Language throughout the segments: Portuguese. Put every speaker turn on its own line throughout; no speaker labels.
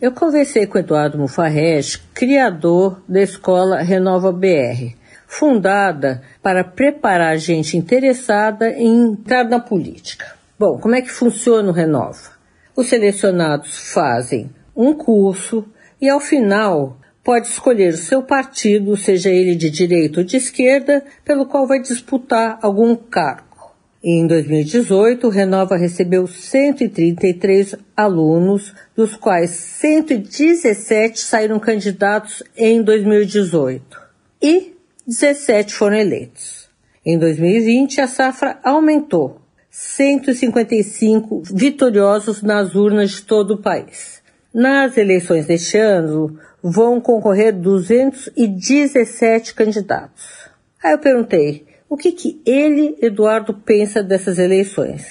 eu conversei com Eduardo Mufarrege, criador da escola Renova BR, fundada para preparar gente interessada em entrar na política. Bom, como é que funciona o Renova? Os selecionados fazem um curso e, ao final, pode escolher o seu partido, seja ele de direita ou de esquerda, pelo qual vai disputar algum cargo. Em 2018, o Renova recebeu 133 alunos, dos quais 117 saíram candidatos em 2018 e 17 foram eleitos. Em 2020, a safra aumentou, 155 vitoriosos nas urnas de todo o país. Nas eleições deste ano, vão concorrer 217 candidatos. Aí eu perguntei, o que, que ele, Eduardo, pensa dessas eleições?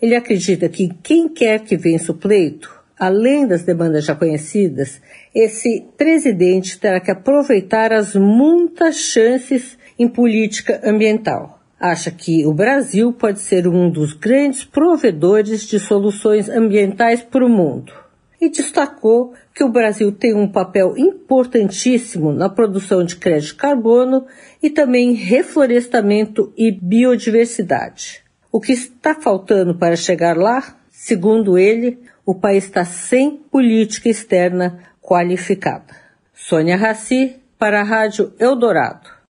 Ele acredita que quem quer que vença o pleito, além das demandas já conhecidas, esse presidente terá que aproveitar as muitas chances em política ambiental. Acha que o Brasil pode ser um dos grandes provedores de soluções ambientais para o mundo. E destacou que o Brasil tem um papel importantíssimo na produção de crédito carbono e também reflorestamento e biodiversidade. O que está faltando para chegar lá, segundo ele, o país está sem política externa qualificada. Sônia Raci, para a Rádio Eldorado.